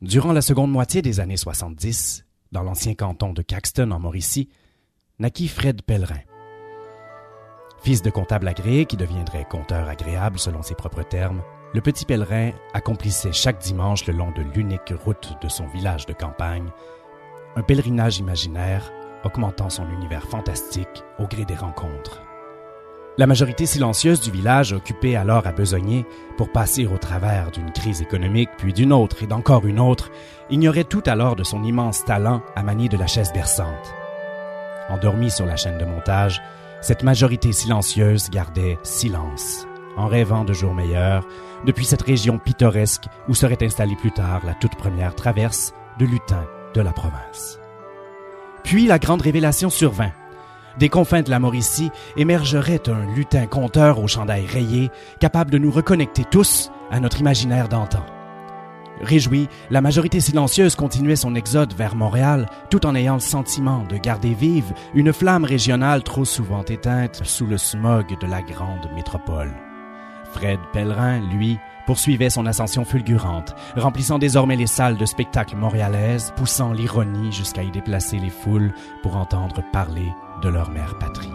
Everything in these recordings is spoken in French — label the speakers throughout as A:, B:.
A: Durant la seconde moitié des années 70, dans l'ancien canton de Caxton en Mauricie, naquit Fred Pellerin. Fils de comptable agréé qui deviendrait compteur agréable selon ses propres termes, le petit pèlerin accomplissait chaque dimanche le long de l'unique route de son village de campagne un pèlerinage imaginaire augmentant son univers fantastique au gré des rencontres. La majorité silencieuse du village occupée alors à besogner pour passer au travers d'une crise économique, puis d'une autre et d'encore une autre, ignorait tout alors de son immense talent à manier de la chaise berçante. Endormi sur la chaîne de montage, cette majorité silencieuse gardait silence, en rêvant de jours meilleurs, depuis cette région pittoresque où serait installée plus tard la toute première traverse de lutin de la province. Puis la grande révélation survint. Des confins de la Mauricie émergerait un lutin conteur au chandail rayé, capable de nous reconnecter tous à notre imaginaire d'antan. Réjouie, la majorité silencieuse continuait son exode vers Montréal, tout en ayant le sentiment de garder vive une flamme régionale trop souvent éteinte sous le smog de la grande métropole. Fred Pellerin, lui, poursuivait son ascension fulgurante, remplissant désormais les salles de spectacle montréalaises, poussant l'ironie jusqu'à y déplacer les foules pour entendre parler de leur mère patrie.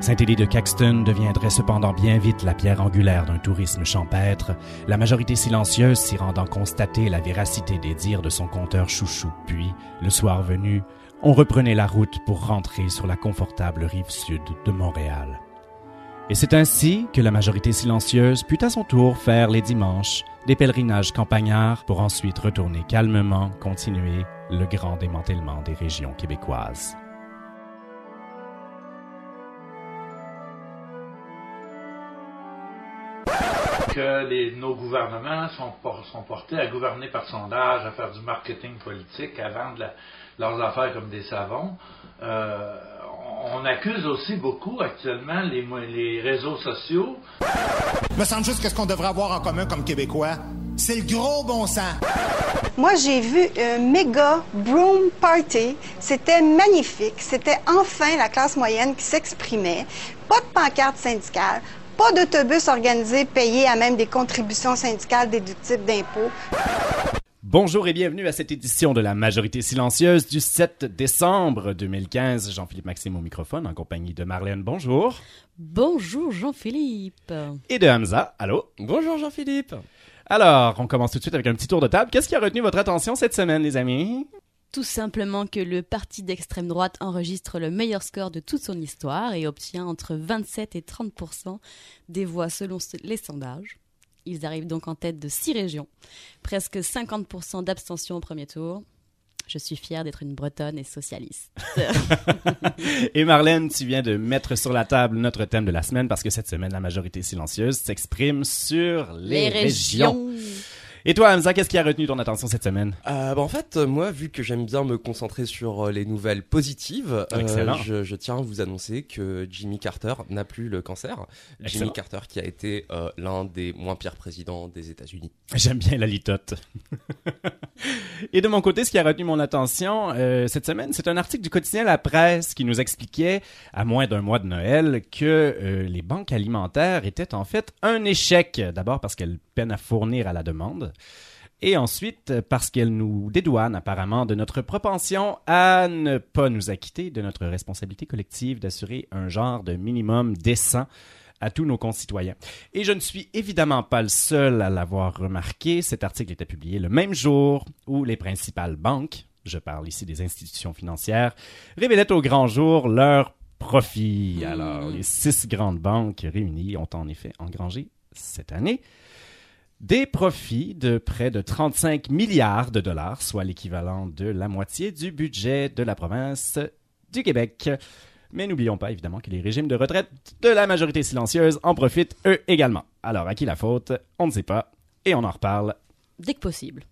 A: Saint-Élie de Caxton deviendrait cependant bien vite la pierre angulaire d'un tourisme champêtre, la majorité silencieuse s'y rendant constater la véracité des dires de son conteur chouchou. Puis, le soir venu, on reprenait la route pour rentrer sur la confortable rive sud de Montréal. Et c'est ainsi que la majorité silencieuse put à son tour faire les dimanches des pèlerinages campagnards pour ensuite retourner calmement continuer le grand démantèlement des régions québécoises.
B: Que les, nos gouvernements sont, sont, portés à gouverner par sondage, à faire du marketing politique, à vendre la, leurs affaires comme des savons. Euh, on accuse aussi beaucoup actuellement les, les réseaux sociaux.
C: Me semble juste qu'est-ce qu'on devrait avoir en commun comme Québécois. C'est le gros bon sens.
D: Moi, j'ai vu un méga broom party. C'était magnifique. C'était enfin la classe moyenne qui s'exprimait. Pas de pancarte syndicale, pas d'autobus organisé payé à même des contributions syndicales déductibles d'impôts.
A: Bonjour et bienvenue à cette édition de la Majorité silencieuse du 7 décembre 2015. Jean-Philippe Maxime au microphone en compagnie de Marlène. Bonjour.
E: Bonjour Jean-Philippe.
A: Et de Hamza. Allô?
F: Bonjour Jean-Philippe.
A: Alors, on commence tout de suite avec un petit tour de table. Qu'est-ce qui a retenu votre attention cette semaine, les amis?
E: Tout simplement que le parti d'extrême droite enregistre le meilleur score de toute son histoire et obtient entre 27 et 30 des voix selon les sondages. Ils arrivent donc en tête de six régions, presque 50% d'abstention au premier tour. Je suis fière d'être une bretonne et socialiste.
A: et Marlène, tu viens de mettre sur la table notre thème de la semaine parce que cette semaine, la majorité silencieuse s'exprime sur les, régions. Et toi, Hamza, qu'est-ce qui a retenu ton attention cette semaine?
F: Euh, bah En fait, moi, vu que j'aime bien me concentrer sur euh, les nouvelles positives, euh, je, je, tiens à vous annoncer que Jimmy Carter n'a plus le cancer. Jimmy Carter qui a été euh, l'un des moins pires présidents des États-Unis.
A: J'aime bien la litote. Et de mon côté, ce qui a retenu mon attention euh, cette semaine, c'est un article du quotidien La Presse qui nous expliquait, à moins d'un mois de Noël, que les banques alimentaires étaient en fait un échec. D'abord parce qu'elles peinent à fournir à la demande et ensuite parce qu'elle nous dédouane apparemment de notre propension à ne pas nous acquitter de notre responsabilité collective d'assurer un genre de minimum décent à tous nos concitoyens. Et je ne suis évidemment pas le seul à l'avoir remarqué. Cet article était publié le même jour où les principales banques, je parle ici des institutions financières, révélaient au grand jour leurs profits. Hmm. Alors, les six grandes banques réunies ont en effet engrangé cette année des profits de près de 35 milliards de dollars, soit l'équivalent de la moitié du budget de la province du Québec. Mais n'oublions pas évidemment que les régimes de retraite de la majorité silencieuse en profitent eux également. Alors à qui la faute? On ne sait pas et on en reparle
E: dès que possible.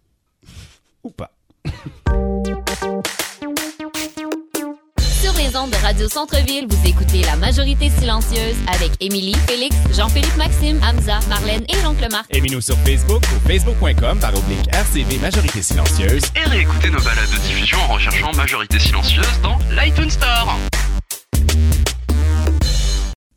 A: Ou pas.
G: les ondes de Radio Centre-Ville, vous écoutez La Majorité Silencieuse avec Émilie, Félix, Jean-Philippe Maxime, Hamza, Marlène et l'oncle Marc.
A: Aimez-nous sur Facebook ou facebook.com par oblique RCV Majorité Silencieuse.
H: Et réécoutez nos balades de diffusion en recherchant Majorité Silencieuse dans l'iTunes Store.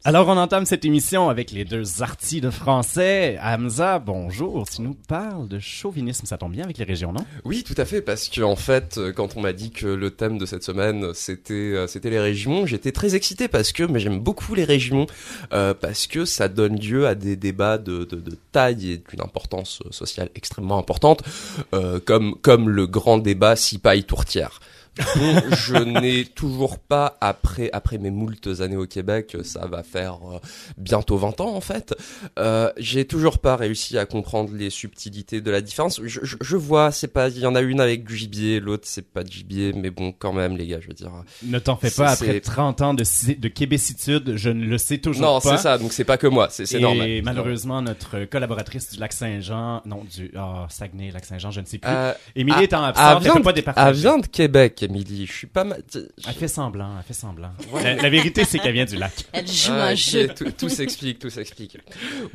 A: Alors, on entame cette émission avec les deux artis de français. Hamza, bonjour. Tu nous parles de chauvinisme. Ça tombe bien avec les régions, non?
F: Oui, tout à fait, parce que, en fait, quand on m'a dit que le thème de cette semaine, c'était, euh, c'était les régions, j'étais très excité parce que, mais j'aime beaucoup les régions, euh, parce que ça donne lieu à des débats de, de, taille et d'une importance sociale extrêmement importante, euh, comme, comme le grand débat Sipaille-Tourtière je n'ai toujours pas, après, après mes moultes années au Québec, ça va faire euh, bientôt 20 ans en fait, euh, j'ai toujours pas réussi à comprendre les subtilités de la différence. Je, je, je vois, c'est pas, il y en a une avec du gibier, l'autre c'est pas du gibier, mais bon, quand même les gars, je veux dire.
A: Ne t'en fais pas, après 30 ans de, de québécitude, je ne le sais toujours
F: non,
A: pas.
F: Non, c'est ça, donc c'est pas que moi, c'est normal.
A: Et malheureusement, notre collaboratrice du Lac-Saint-Jean, non, du oh, Saguenay, Lac-Saint-Jean, je ne sais plus. Euh, Émilie est en absence, elle peut pas départager.
F: Elle vient de Québec, Émilie. Je suis pas mal.
A: Elle fait semblant, elle fait semblant. La, la, vérité, c'est qu'elle vient du lac.
E: Elle joue ah, un jeu.
F: Tout, tout s'explique, tout s'explique.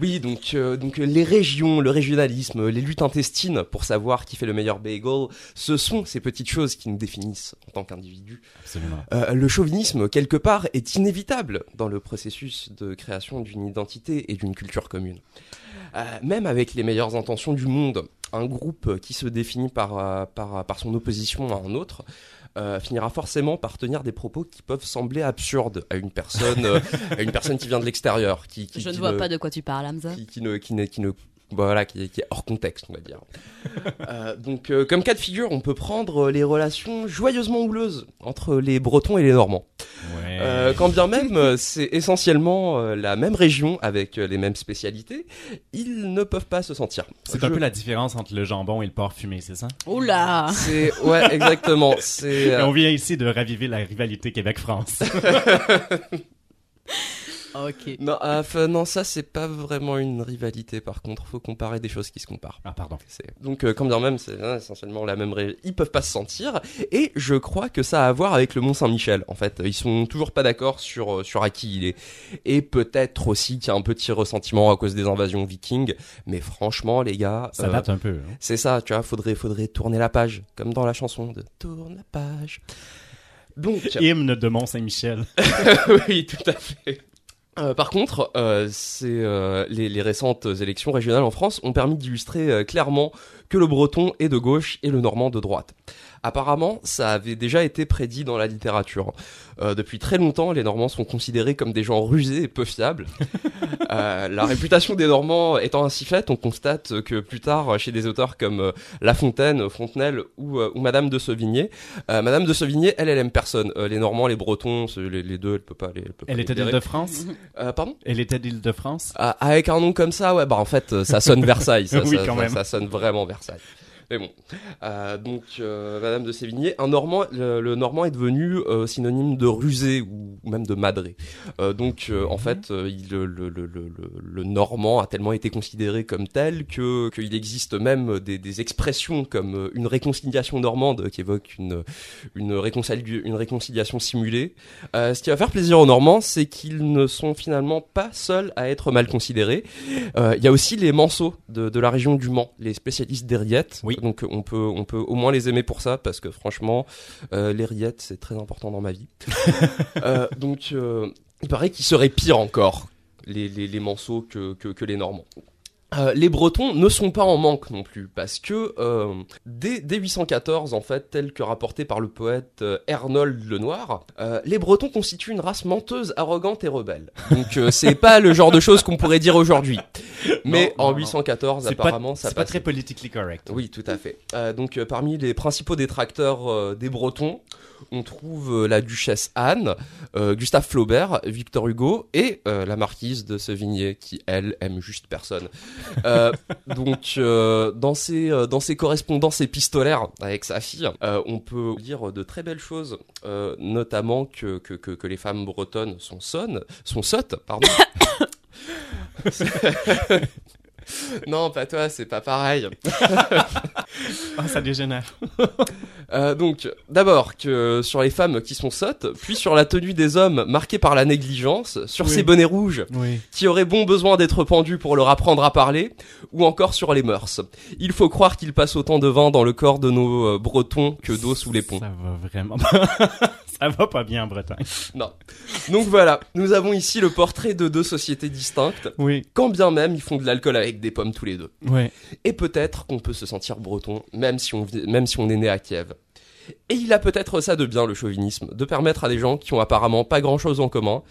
F: Oui, donc, euh, donc les régions, le régionalisme, les luttes intestines pour savoir qui fait le meilleur bagel, ce sont ces petites choses qui nous définissent en tant qu'individus.
A: Absolument.
F: Euh, le chauvinisme, quelque part, est inévitable dans le processus de création d'une identité et d'une culture commune. Euh, même avec les meilleures intentions du monde, un groupe qui se définit par, euh, par, par son opposition à un autre euh, finira forcément par tenir des propos qui peuvent sembler absurdes à une personne, euh, à une personne qui vient de l'extérieur. Qui, qui,
E: Je ne vois pas de quoi tu parles, Hamza.
F: Qui, qui, ne, qui, ne, qui ne voilà, qui, qui, est hors contexte, on va dire. euh, donc, euh, comme cas de figure, on peut prendre les relations joyeusement houleuses entre les Bretons et les Normands.
A: Ouais.
F: Euh, quand bien même euh, c'est essentiellement euh, la même région avec les mêmes spécialités, ils ne peuvent pas se sentir.
A: C'est Je... un peu la différence entre le jambon et le porc fumé, c'est ça?
E: Oula
F: C'est ouais, exactement. C'est.
A: On vient ici de raviver la rivalité Québec-France.
E: Ok.
F: Non, euh, non, ça c'est pas vraiment une rivalité. Par contre, faut comparer des choses qui se comparent.
A: Ah pardon.
F: Donc, euh, quand bien même, c'est hein, essentiellement la même. Ré... Ils peuvent pas se sentir. Et je crois que ça a à voir avec le Mont Saint-Michel. En fait, ils sont toujours pas d'accord sur sur à qui il est. Et peut-être aussi qu'il y a un petit ressentiment à cause des invasions vikings. Mais franchement, les gars,
A: ça euh, date un peu. Hein.
F: C'est ça. Tu vois, faudrait faudrait tourner la page, comme dans la chanson de Tourne la page. Donc,
A: hymne de Mont Saint-Michel.
F: oui, tout à fait. Euh, par contre, euh, euh, les, les, récentes élections régionales en France ont permis d'illustrer euh, clairement que le breton est de gauche et le normand de droite. Apparemment, ça avait déjà été prédit dans la littérature. Euh, depuis très longtemps, les Normands sont considérés comme des gens rusés et peu fiables. euh, la réputation des Normands étant ainsi faite, on constate que plus tard, chez des auteurs comme euh, La Fontaine, Fontenelle ou, ou Madame de Sauvigné, euh, Madame de Sauvigné, elle, elle aime personne. les Normands, les Bretons, les, les, deux, elle peut pas les. Elle, peut
A: elle
F: pas
A: était d'Île-de-France?
F: pardon?
A: Elle était d'Île-de-France?
F: avec un nom comme ça, ouais, bah en fait, ça sonne Versailles. Ça,
A: oui,
F: ça,
A: quand
F: ça,
A: même.
F: ça sonne vraiment Versailles. Mais bon, euh, donc euh, Madame de Sévigné, un Normand, le, le Normand est devenu euh, synonyme de rusé ou même de madré. Euh, donc en fait, il, le, le, le, le, Normand a tellement été considéré comme tel que qu'il existe même des, des, expressions comme une réconciliation normande qui évoque une une, réconcili une réconciliation simulée. Euh, ce qui va faire plaisir aux Normands, c'est qu'ils ne sont finalement pas seuls à être mal considérés. Euh, Il y a aussi les Manceaux de, de la région du Mans, les spécialistes des rillettes.
A: Oui.
F: Donc on peut on peut au moins les aimer pour ça parce que franchement euh, les rillettes c'est très important dans ma vie. euh, donc euh, il paraît qu'ils seraient pires encore les les, les Manceaux que, que que les Normands. Euh, les Bretons ne sont pas en manque non plus, parce que euh, dès, dès 814, en fait, tel que rapporté par le poète euh, Ernold Lenoir, euh, les Bretons constituent une race menteuse, arrogante et rebelle. Donc c'est pas le genre de choses qu'on pourrait dire aujourd'hui. Mais
A: Non,
F: en
A: non,
F: 814,
A: C'est
F: apparemment,
A: pas,
F: ça
A: c'est pas très politically correct.
F: Oui, tout à fait. Euh, donc euh, parmi les principaux détracteurs euh, des Bretons, on trouve euh, la duchesse Anne, euh, Gustave Flaubert, Victor Hugo et euh, la marquise de Sevigné qui elle aime juste personne. Donc dans ses dans ses correspondances épistolaires avec sa fille, on peut lire de très belles choses, notamment que, que que que les femmes bretonnes sont sonnes, sont sottes, pardon. non, pas toi, c'est pas pareil.
A: Ah, ça dégénère.
F: Euh, donc, d'abord que sur les femmes qui sont sottes, puis sur la tenue des hommes marquée par la négligence, sur ces bonnets rouges qui auraient bon besoin d'être pendus pour leur apprendre à parler, ou encore sur les mœurs. Il faut croire qu'il passe autant de vent dans le corps de nos euh, Bretons que d'eau sous les ponts.
A: Ça va vraiment. ça va pas bien en Bretagne.
F: Non. Donc voilà, nous avons ici le portrait de deux sociétés distinctes.
A: Oui.
F: Quand bien même ils font de l'alcool avec des pommes tous les deux.
A: Oui.
F: Et peut-être qu'on peut se sentir breton même si on même si on est né à Kiev. Et il a peut-être ça de bien le chauvinisme, de permettre à des gens qui ont apparemment pas grand-chose en commun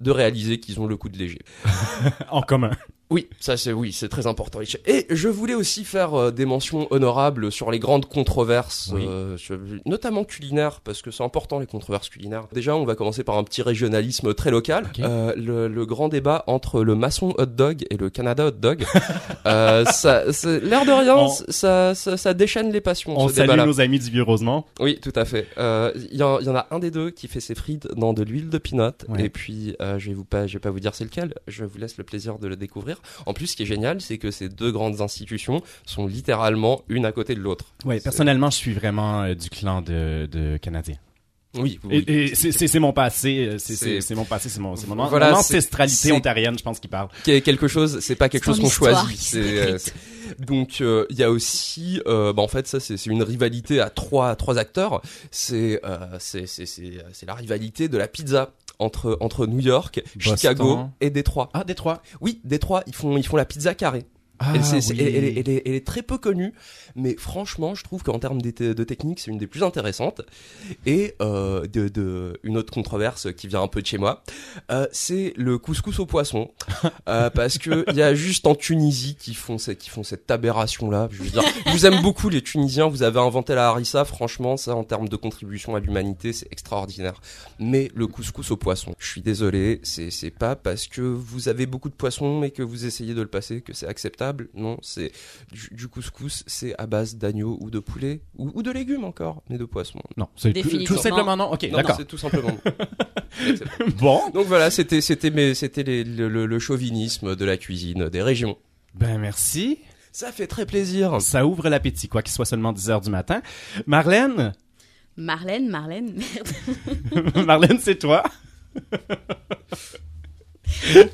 F: de réaliser qu'ils ont le coup de léger.
A: en commun.
F: Oui, ça c'est oui, c'est très important. Et je voulais aussi faire euh, des mentions honorables sur les grandes controverses, euh, notamment culinaires, parce que c'est important les controverses culinaires. Déjà, on va commencer par un petit régionalisme très local. Euh, le, grand débat entre le maçon hot dog et le Canada hot dog. ça, l'air de rien, ça, ça, déchaîne les passions.
A: On salue nos amis du vieux Rosemont.
F: Oui, tout à fait. Il y, en a un des deux qui fait ses frites dans de l'huile de pinot, et puis je vais vous pas, je vais pas vous dire c'est lequel. Je vous laisse le plaisir de le découvrir. En plus, ce qui est génial, c'est que ces deux grandes institutions sont littéralement une à côté de l'autre.
A: Oui, personnellement, je suis vraiment euh, du clan de, de Canadiens.
F: Oui,
A: oui. Et, c'est mon passé, euh, c'est mon passé, c'est mon, mon, voilà, ancestralité ontarienne, je pense qu'il parle.
F: Quelque chose, c'est pas quelque chose qu'on choisit. Euh, donc il y a aussi, bah, en fait, ça c'est une rivalité à trois trois acteurs. C'est c'est la rivalité de la pizza entre, entre New York, Chicago et Détroit.
A: Ah, Détroit.
F: Oui, Détroit, ils font, ils font la pizza carrée.
A: Ah,
F: elle, est, très peu connue, mais franchement, je trouve qu'en termes de, de technique, c'est une des plus intéressantes. Et euh, de, une autre controverse qui vient un peu de chez moi, euh, c'est le couscous au poisson, euh, parce que il y a juste en Tunisie qui font cette, qui font cette aberration là. Je veux dire, je vous aime beaucoup les Tunisiens, vous avez inventé la harissa, franchement, ça en termes de contribution à l'humanité, c'est extraordinaire. Mais le couscous au poisson, je suis désolé, c'est c'est pas parce que vous avez beaucoup de poissons et que vous essayez de le passer que c'est acceptable non, c'est du, couscous, c'est à base d'agneau ou de poulet ou, de légumes encore, mais de poisson.
A: Non, c'est tout, simplement non. Ok, d'accord.
F: C'est tout simplement.
A: bon.
F: Donc voilà, c'était c'était c'était le, le chauvinisme de la cuisine des régions.
A: Ben merci.
F: Ça fait très plaisir.
A: Ça ouvre l'appétit, quoi qu'il soit seulement 10 heures du matin. Marlène?
E: Marlène, Marlène, merde.
A: Marlène, c'est toi
F: elle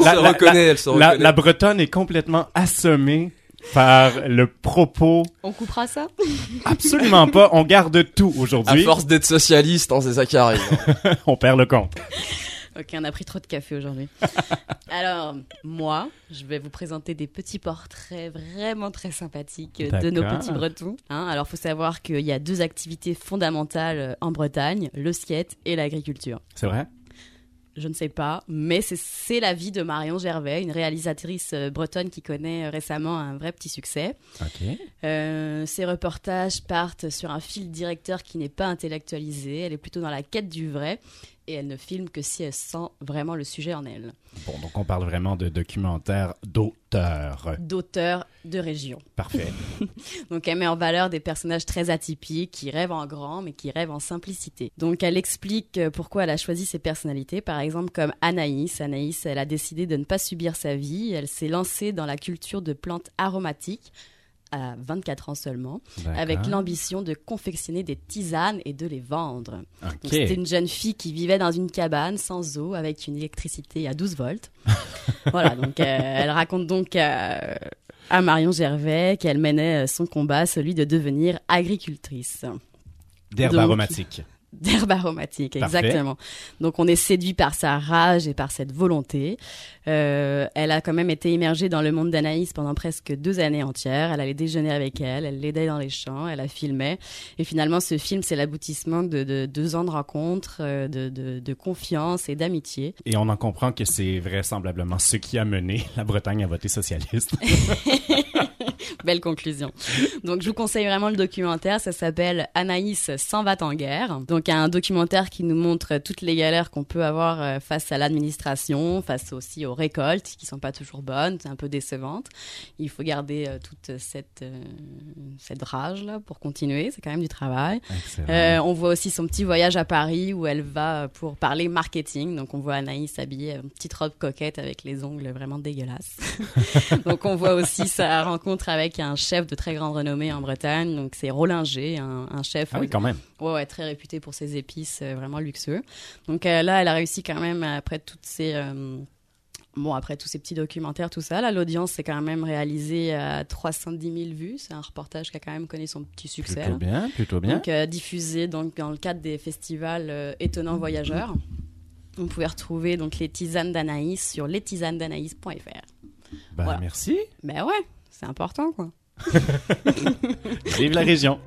F: se reconnaît, elle se reconnaît.
A: La, Bretonne est complètement assommée par le propos.
E: On coupera ça?
A: Absolument pas. On garde tout aujourd'hui.
F: À force d'être socialiste, hein, c'est ça qui arrive.
A: on perd le compte.
E: Ok, on a pris trop de café aujourd'hui. Alors, moi, je vais vous présenter des petits portraits vraiment très sympathiques de nos petits Bretons. Hein. Alors, faut savoir qu'il y a deux activités fondamentales en Bretagne, le skate et l'agriculture.
A: C'est vrai?
E: Je ne sais pas, mais c'est la vie de Marion Gervais, une réalisatrice euh, bretonne qui connaît euh, récemment un vrai petit succès. Euh, ses reportages partent sur un fil directeur qui n'est pas intellectualisé, elle est plutôt dans la quête du vrai et elle ne filme que si elle sent vraiment le sujet en elle.
A: Bon, donc on parle vraiment de documentaire d'auteur.
E: D'auteur de région.
A: Parfait.
E: donc elle met en valeur des personnages très atypiques qui rêvent en grand mais qui rêvent en simplicité. Donc elle explique euh, pourquoi elle a choisi ces personnalités, par exemple comme Anaïs. Anaïs, elle a décidé de ne pas subir sa vie, elle s'est lancée dans la culture de plantes aromatiques à 24 ans seulement, avec l'ambition de confectionner des tisanes et de les vendre. C'était une jeune fille qui vivait dans une cabane sans eau, avec une électricité à 12 volts. voilà, donc euh, elle raconte donc euh, à Marion Gervais qu'elle menait son combat, celui de devenir agricultrice.
A: D'herbe aromatique
E: d'herbe aromatique, exactement. Donc on est séduit par sa rage et par cette volonté. Euh, elle a quand même été immergée dans le monde d'Anaïs pendant presque deux années entières. Elle allait déjeuner avec elle, elle l'aidait dans les champs, elle la filmait. Et finalement, ce film, c'est l'aboutissement de, deux ans de rencontres, euh, de, de confiance et d'amitié.
A: Et on en comprend que c'est vraisemblablement ce qui a mené la Bretagne à voter socialiste.
E: Belle conclusion. Donc je vous conseille vraiment le documentaire, ça s'appelle Anaïs s'en va en guerre. Donc un documentaire qui nous montre toutes les galères qu'on peut avoir euh, face à l'administration, face aussi aux récoltes qui sont pas toujours bonnes, un peu décevantes. Il faut garder euh, toute cette euh, cette rage là pour continuer, c'est quand même du travail. on voit aussi son petit voyage à Paris où elle va pour parler marketing. Donc on voit Anaïs habillée une petite robe coquette avec les ongles vraiment dégueulasses. Donc on voit aussi sa rencontre avec un chef de très grande renommée en Bretagne. Donc, c'est Rollinger, un, un, chef.
A: Ah oui, quand même.
E: Ouais, ouais, très réputé pour ses épices, vraiment luxueux. Donc là, elle a réussi quand même, après toutes ces Bon, après tous ces petits documentaires, tout ça, l'audience s'est quand même réalisée à 310 000 vues. C'est un reportage qui a quand même connu son petit succès.
A: Plutôt bien, plutôt bien.
E: Donc, euh, diffusé donc, dans le cadre des festivals euh, Étonnants Voyageurs. On pouvait retrouver donc les tisanes d'Anaïs sur lestisanedanaïs.fr.
A: Bah, merci.
E: Ben ouais, c'est important, quoi.
A: Vive la région.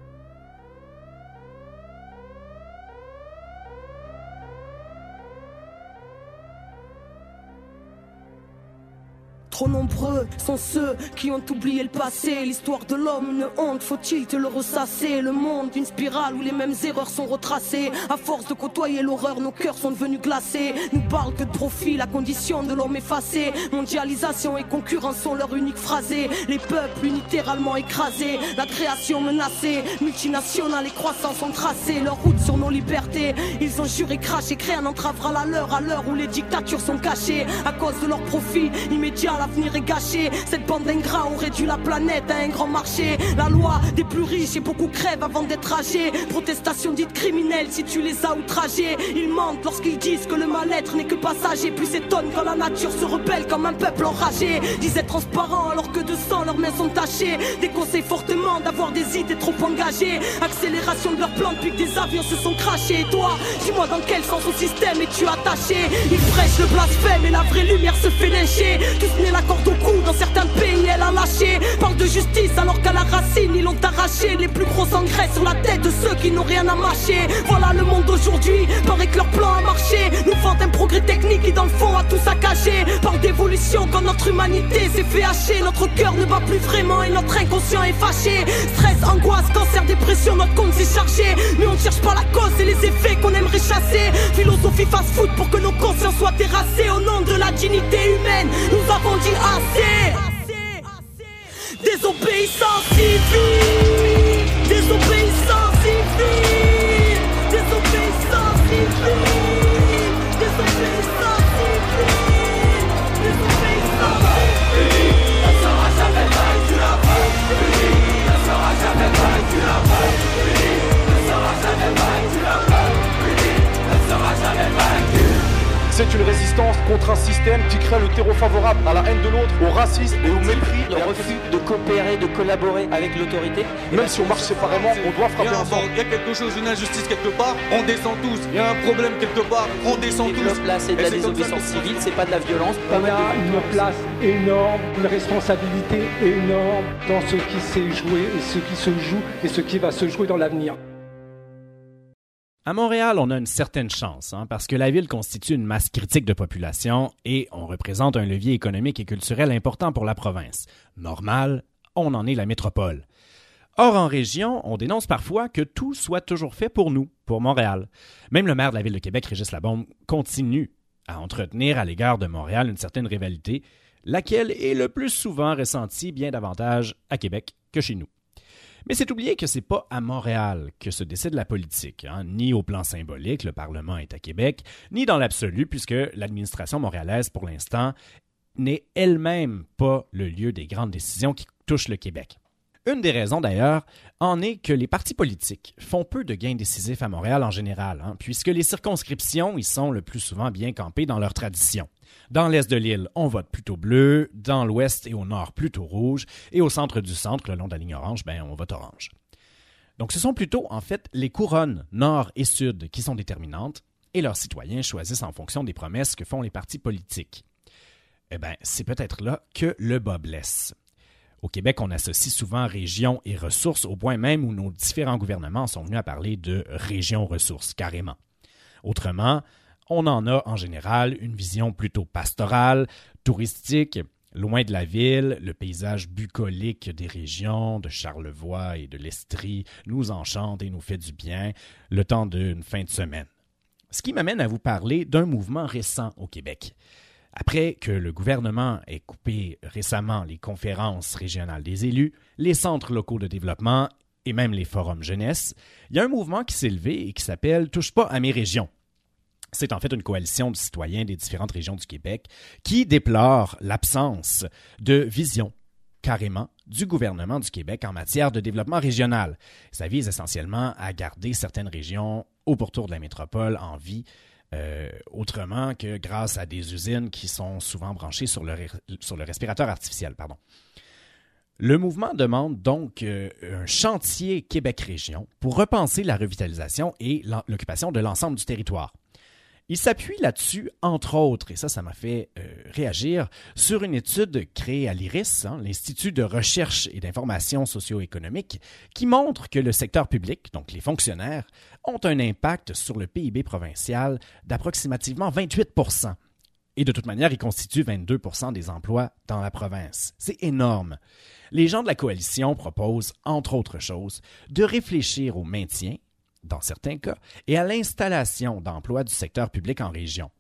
I: Trop nombreux sont ceux qui ont oublié le passé. L'histoire de l'homme, une honte, faut-il te le ressasser? Le monde, une spirale où les mêmes erreurs sont retracées. À force de côtoyer l'horreur, nos cœurs sont devenus glacés. Nous parle que de profit, la condition de l'homme effacé. Mondialisation et concurrence sont leur unique phrasé. Les peuples littéralement écrasés, la création menacée. Multinationales et croissance sont tracées leur route sur nos libertés. Ils ont juré, craché, créé un entravera la leur à l'heure où les dictatures sont cachées. À cause de leur profit immédiat, l'avenir est gâché. Cette bande d'ingrats ont réduit la planète à un grand marché. La loi des plus riches et beaucoup crèvent avant d'être âgés. Protestation dite criminelle si tu les as outragés. Ils mentent lorsqu'ils disent que le mal-être n'est que passager. Puis s'étonnent quand la nature se rebelle comme un peuple enragé. Disent être transparents alors que de sang leurs mains sont tachées. Déconseillent fortement d'avoir des idées trop engagées. Accélération de leur plan depuis que des avions se sont crachés. Et toi, dis-moi dans quel sens au système es-tu attaché? Ils prêchent le blasphème et la vraie lumière se fait lyncher. Tous la corde au cou, dans certains pays elle a lâché. Parle de justice alors qu'à la racine ils l'ont arraché. Les plus gros engrais sur la tête de ceux qui n'ont rien à mâcher. Voilà le monde d'aujourd'hui, paraît que leur plan a marché. Nous vendent un progrès technique qui dans le fond a tout saccagé. Parle d'évolution quand notre humanité s'est fait hacher. Notre cœur ne bat plus vraiment et notre inconscient est fâché. Stress, angoisse, cancer, dépression, notre compte s'est chargé. Mais on ne cherche pas la cause et les effets qu'on aimerait chasser. Philosophie fast-food pour que nos consciences soient terrassées au nom de la dignité humaine. Nous avons dit assez. Désobéissance civile. Désobéissance
J: C'est une résistance contre un système qui crée le terreau favorable à la haine de l'autre, au racisme et au mépris.
K: Le refus de coopérer, de collaborer avec l'autorité.
J: Même si on marche séparément, on doit frapper ensemble.
L: Il y a quelque chose, une injustice quelque part, on descend tous. Il y a un problème quelque part, on descend tous.
K: Là, c'est de la désobéissance civile, c'est pas de la violence.
M: On a une place énorme, une responsabilité énorme dans ce qui s'est joué et ce qui se joue et ce qui va se jouer dans l'avenir.
A: À Montréal, on a une certaine chance, hein, parce que la ville constitue une masse critique de population et on représente un levier économique et culturel important pour la province. Normal, on en est la métropole. Or, en région, on dénonce parfois que tout soit toujours fait pour nous, pour Montréal. Même le maire de la ville de Québec, Régis Labombe, continue à entretenir à l'égard de Montréal une certaine rivalité, laquelle est le plus souvent ressentie bien davantage à Québec que chez nous. Mais c'est oublier que c'est pas à Montréal que se décide la politique, hein. ni au plan symbolique, le Parlement est à Québec, ni dans l'absolu, puisque l'administration montréalaise, pour l'instant, n'est elle-même pas le lieu des grandes décisions qui touchent le Québec. Une des raisons d'ailleurs en est que les partis politiques font peu de gains décisifs à Montréal en général, hein, puisque les circonscriptions y sont le plus souvent bien campées dans leur tradition. Dans l'est de l'île, on vote plutôt bleu, dans l'ouest et au nord plutôt rouge, et au centre du centre, le long de la ligne orange, ben, on vote orange. Donc ce sont plutôt en fait les couronnes nord et sud qui sont déterminantes, et leurs citoyens choisissent en fonction des promesses que font les partis politiques. Eh bien, c'est peut-être là que le bas blesse. Au Québec, on associe souvent région et ressources au point même où nos différents gouvernements sont venus à parler de région ressources, carrément. Autrement, on en a en général une vision plutôt pastorale, touristique, loin de la ville, le paysage bucolique des régions de Charlevoix et de l'Estrie nous enchante et nous fait du bien le temps d'une fin de semaine. Ce qui m'amène à vous parler d'un mouvement récent au Québec. Après que le gouvernement ait coupé récemment les conférences régionales des élus, les centres locaux de développement et même les forums jeunesse, il y a un mouvement qui s'est levé et qui s'appelle Touche pas à mes régions. C'est en fait une coalition de citoyens des différentes régions du Québec qui déplore l'absence de vision carrément du gouvernement du Québec en matière de développement régional. Ça vise essentiellement à garder certaines régions au pourtour de la métropole en vie, euh, autrement que grâce à des usines qui sont souvent branchées sur le, respirateur artificiel. Le mouvement demande donc euh, un chantier Québec-Région pour repenser la revitalisation et l'occupation de l'ensemble du territoire. Il s'appuie là-dessus, entre autres, et ça, ça m'a fait euh, réagir, sur une étude créée à l'IRIS, hein, l'Institut de recherche et d'information socio-économique, qui montre que le secteur public, donc les fonctionnaires, ont un impact sur le PIB provincial d'approximativement 28% Et de toute manière, ils constituent 22% des emplois dans la province. C'est énorme. Les gens de la coalition proposent, entre autres choses, de réfléchir au maintien dans certains cas, et à l'installation d'emplois du secteur public en région.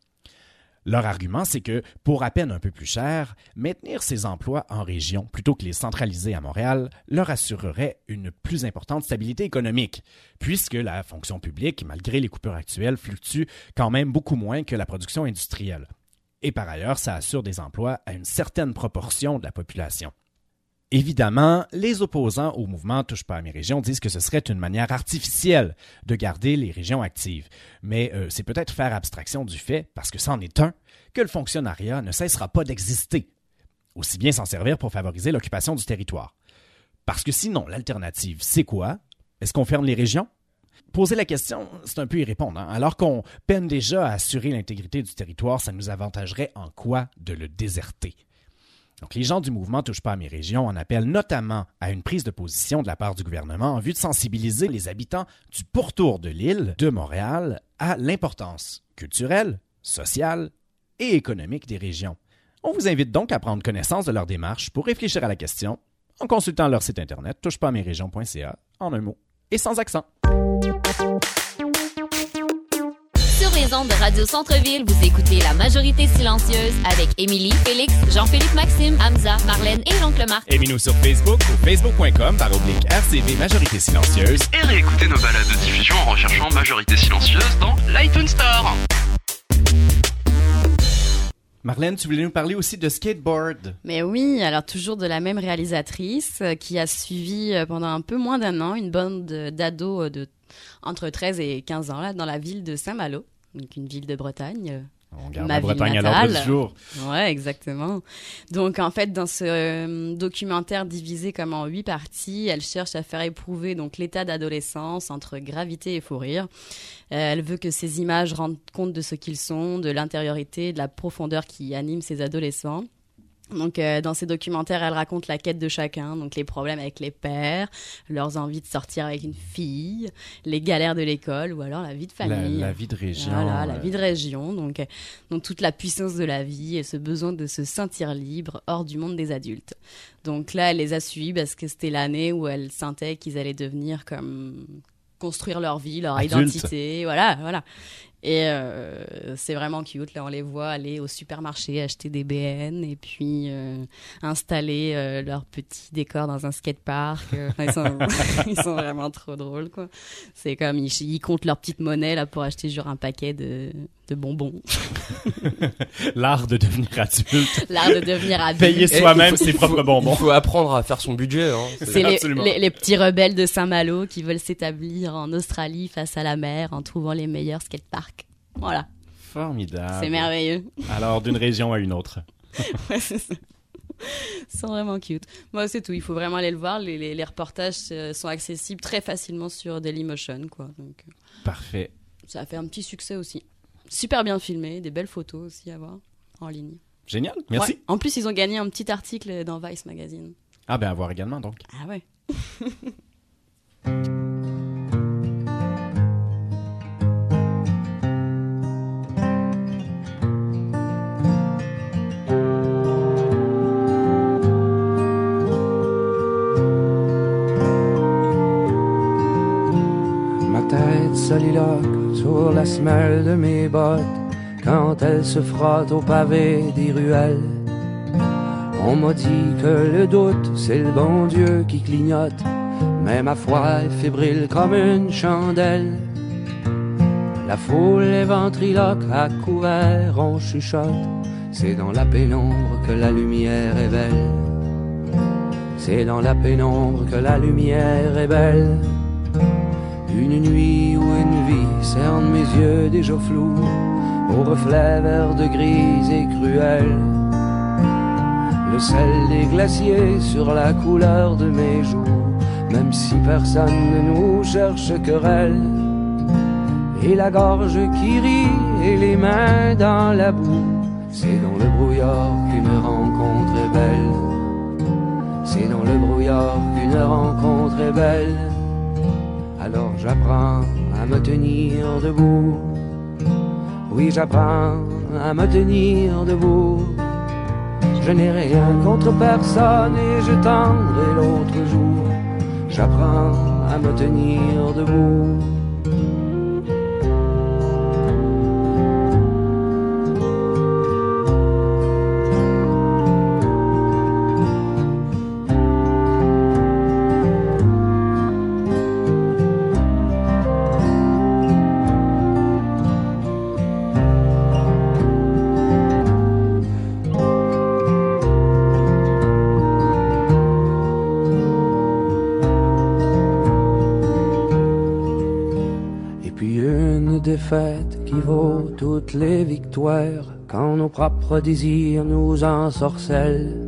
A: Leur argument, c'est que, pour à peine un peu plus cher, maintenir ces emplois en région plutôt que les centraliser à Montréal leur assurerait une plus importante stabilité économique, puisque la fonction publique, malgré les coupures actuelles, fluctue quand même beaucoup moins que la production industrielle. Et par ailleurs, ça assure des emplois à une certaine proportion de la population. Évidemment, les opposants au mouvement Touche pas à mes régions disent que ce serait une manière artificielle de garder les régions actives. Mais euh, c'est peut-être faire abstraction du fait, parce que c'en est un, que le fonctionnariat ne cessera pas d'exister. Aussi bien s'en servir pour favoriser l'occupation du territoire. Parce que sinon, l'alternative, c'est quoi? Est-ce qu'on ferme les régions? Poser la question, c'est un peu y répondre. Hein. Alors qu'on peine déjà à assurer l'intégrité du territoire, ça nous avantagerait en quoi de le déserter? Donc, les gens du mouvement Touche pas à mes régions en appellent notamment à une prise de position de la part du gouvernement en vue de sensibiliser les habitants du pourtour de l'île de Montréal à l'importance culturelle, sociale et économique des régions. On vous invite donc à prendre connaissance de leur démarche pour réfléchir à la question en consultant leur site internet touchepasamerrégions.ca en un mot et sans accent
G: les ondes de Radio Centre-Ville, vous écoutez La Majorité Silencieuse avec Émilie, Félix, Jean-Philippe Maxime, Hamza, Marlène et Jean-Claude Marc.
A: Aimez-nous sur Facebook ou facebook.com par oblique RCV Majorité Silencieuse.
H: Et réécoutez nos balades de diffusion en recherchant Majorité Silencieuse dans l'iTunes Store.
A: Marlène, tu voulais nous parler aussi de skateboard.
E: Mais oui, alors toujours de la même réalisatrice euh, qui a suivi euh, pendant un peu moins d'un an une bande d'ados de entre 13 et 15 ans là, dans la ville de Saint-Malo donc une ville de Bretagne.
A: On garde la Bretagne à l'ordre du jour.
E: Ouais, exactement. Donc en fait, dans ce euh, documentaire divisé comme en huit parties, elle cherche à faire éprouver donc l'état d'adolescence entre gravité et fou rire. Euh, elle veut que ces images rendent compte de ce qu'ils sont, de l'intériorité, de la profondeur qui anime ces adolescents. Donc, euh, dans ces documentaires, elle raconte la quête de chacun, donc les problèmes avec les pères, leurs envies de sortir avec une fille, les galères de l'école ou alors la vie de famille.
A: La, vie de région.
E: Voilà, la vie de région. Donc, euh, donc, toute la puissance de la vie et ce besoin de se sentir libre hors du monde des adultes. Donc là, elle les a suivis parce que c'était l'année où elle sentait qu'ils allaient devenir comme construire leur vie, leur identité, voilà, voilà. Et euh, c'est vraiment cute. Là, on les voit aller au supermarché acheter des BN et puis euh, installer euh, leur petit décor dans un skatepark. ils, sont, ils sont vraiment trop drôles, quoi. C'est comme ils, ils, comptent leur petite monnaie là pour acheter genre un paquet de, de bonbons.
A: L'art de devenir adulte.
E: L'art de devenir adulte.
A: Payer soi-même ses propres bonbons.
F: Il faut apprendre à faire son budget. Hein.
E: C'est les, les, petits rebelles de Saint-Malo qui veulent s'établir en Australie face à la mer en trouvant les meilleurs skateparks. Voilà.
A: Formidable.
E: C'est merveilleux.
A: Alors, d'une région à une autre.
E: ouais, c'est ça. Ils sont vraiment cute. Moi, c'est tout. Il faut vraiment aller le voir. Les, les, reportages euh, sont accessibles très facilement sur Dailymotion. Quoi. Donc, euh,
A: Parfait.
E: Ça a fait un petit succès aussi. Super bien filmé, des belles photos aussi à voir en ligne.
A: Génial, merci.
E: En plus, ils ont gagné un petit article dans Vice Magazine.
A: Ah ben à voir également donc.
E: Ah ouais.
N: la semelle de mes bottes quand elle se frotte au pavé des ruelles. On m'a dit que le doute, c'est le bon Dieu qui clignote, mais ma foi est fébrile comme une chandelle. La foule est ventriloque, à couvert, on chuchote, c'est dans la pénombre que la lumière est belle. c'est dans la pénombre que la lumière est belle. Une nuit ou une vie cerne mes yeux déjà flous, au reflet vert de grise et cruel. Le sel des glaciers sur la couleur de mes joues, même si personne ne nous cherche querelle. Et la gorge qui rit et les mains dans la boue, c'est dans le brouillard qu'une rencontre est belle. C'est dans le brouillard qu'une rencontre est belle. J'apprends à me tenir debout. Oui, j'apprends à me tenir debout. Je n'ai rien contre personne et je tendrai l'autre jour. J'apprends à me tenir debout. Les victoires quand nos propres désirs nous ensorcellent.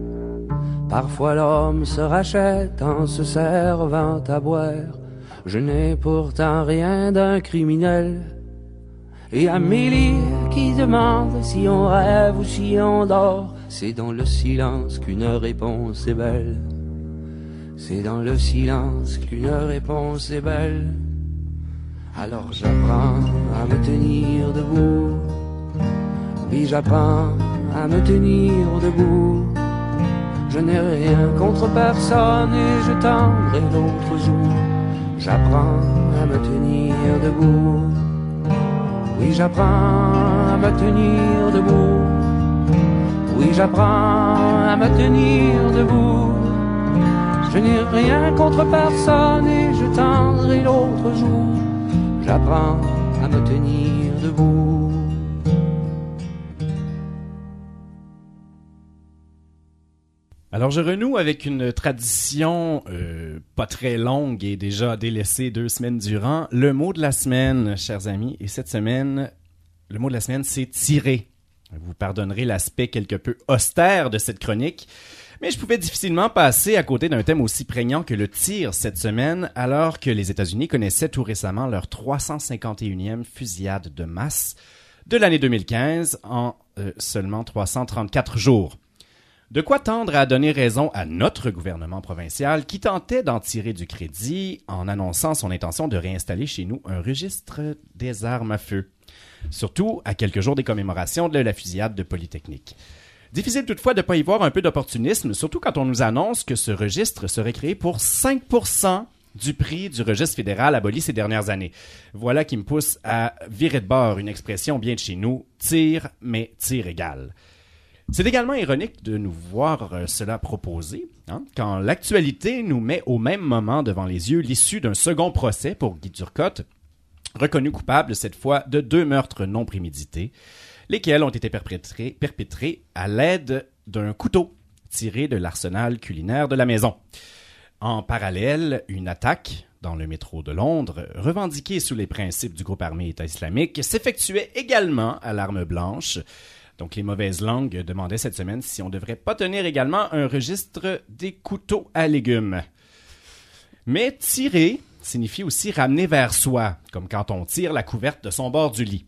N: Parfois l'homme se rachète en se servant à boire. Je n'ai pourtant rien d'un criminel. Et Amélie qui demande si on rêve ou si on dort, c'est dans le silence qu'une réponse est belle. C'est dans le silence qu'une réponse est belle. Alors j'apprends à me tenir debout. Oui, j'apprends à me tenir debout. Je n'ai rien contre personne et je tendrai l'autre jour. J'apprends à me tenir debout. Oui, j'apprends à me tenir debout. Oui, j'apprends à me tenir debout. Je n'ai rien contre personne et je tendrai l'autre jour j'apprends à me tenir debout.
A: Alors je renoue avec une tradition euh, pas très longue et déjà délaissée deux semaines durant. Le mot de la semaine, chers amis, et cette semaine, le mot de la semaine, c'est tirer. Vous pardonnerez l'aspect quelque peu austère de cette chronique. Mais je pouvais difficilement passer à côté d'un thème aussi prégnant que le tir cette semaine, alors que les États-Unis connaissaient tout récemment leur 351e fusillade de masse de l'année 2015 en euh, seulement 334 jours. De quoi tendre à donner raison à notre gouvernement provincial qui tentait d'en tirer du crédit en annonçant son intention de réinstaller chez nous un registre des armes à feu. Surtout à quelques jours des commémorations de la fusillade de Polytechnique. Difficile toutefois de ne pas y voir un peu d'opportunisme, surtout quand on nous annonce que ce registre serait créé pour 5% du prix du registre fédéral aboli ces dernières années. Voilà qui me pousse à virer de bord une expression bien de chez nous, tir, mais tir égal. C'est également ironique de nous voir euh, cela proposé, hein, quand l'actualité nous met au même moment devant les yeux l'issue d'un second procès pour Guy Turcotte, reconnu coupable cette fois de deux meurtres non prémédités lesquels ont été perpétrés, à l'aide d'un couteau tiré de l'arsenal culinaire de la maison. En parallèle, une attaque dans le métro de Londres, revendiquée sous les principes du groupe armé État islamique, s'effectuait également à l'arme blanche. Donc les mauvaises langues demandaient cette semaine si on ne devrait pas tenir également un registre des couteaux à légumes. Mais tirer signifie aussi ramener vers soi, comme quand on tire la couverte de son bord du lit.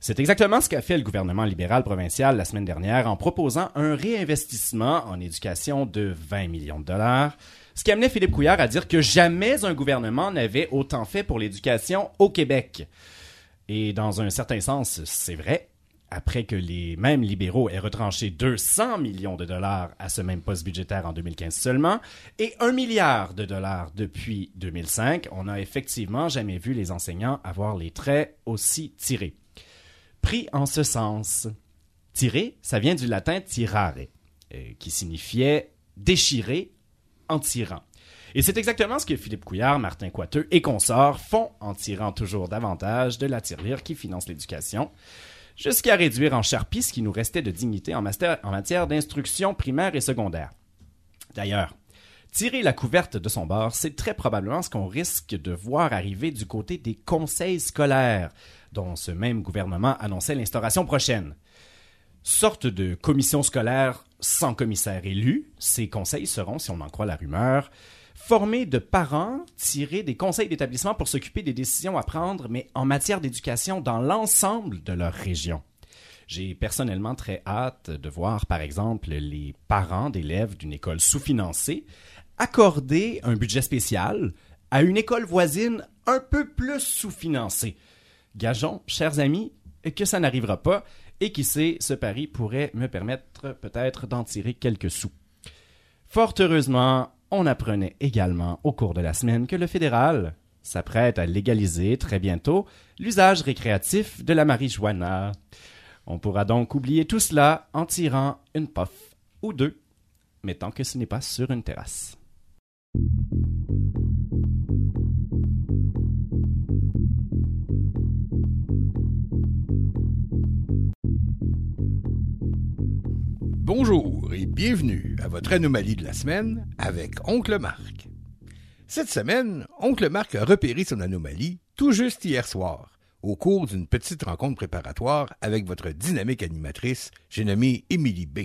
A: C'est exactement ce qu'a fait le gouvernement libéral provincial la semaine dernière en proposant un réinvestissement en éducation de 20 millions de dollars, ce qui amenait Philippe Couillard à dire que jamais un gouvernement n'avait autant fait pour l'éducation au Québec. Et dans un certain sens, c'est vrai, après que les mêmes libéraux aient retranché 200 millions de dollars à ce même poste budgétaire en 2015 seulement, et 1 milliard de dollars depuis 2005, on n'a effectivement jamais vu les enseignants avoir les traits aussi tirés pris en ce sens. Tirer, ça vient du latin tirare, euh, qui signifiait déchirer en tirant. Et c'est exactement ce que Philippe Couillard, Martin Coiteux et consorts font en tirant toujours davantage de la tirelire qui finance l'éducation, jusqu'à réduire en charpie ce qui nous restait de dignité en, en matière d'instruction primaire et secondaire. D'ailleurs, Tirer la couverte de son bord, c'est très probablement ce qu'on risque de voir arriver du côté des conseils scolaires, dont ce même gouvernement annonçait l'instauration prochaine. Sorte de commission scolaire sans commissaire élu, ces conseils seront, si on en croit la rumeur, formés de parents tirés des conseils d'établissement pour s'occuper des décisions à prendre, mais en matière d'éducation dans l'ensemble de leur région. J'ai personnellement très hâte de voir, par exemple, les parents d'élèves d'une école sous-financée accorder un budget spécial à une école voisine un peu plus sous-financée. Gageons, chers amis, que ça n'arrivera pas et qui sait, ce pari pourrait me permettre peut-être d'en tirer quelques sous. Fort heureusement, on apprenait également au cours de la semaine que le fédéral s'apprête à légaliser très bientôt l'usage récréatif de la marijuana. On pourra donc oublier tout cela en tirant une puff ou deux, mais tant que ce n'est pas sur une terrasse.
O: Bonjour et bienvenue à votre anomalie de la semaine avec Oncle Marc. Cette semaine, Oncle Marc a repéré son anomalie tout juste hier soir, au cours d'une petite rencontre préparatoire avec votre dynamique animatrice, j'ai nommé Émilie B.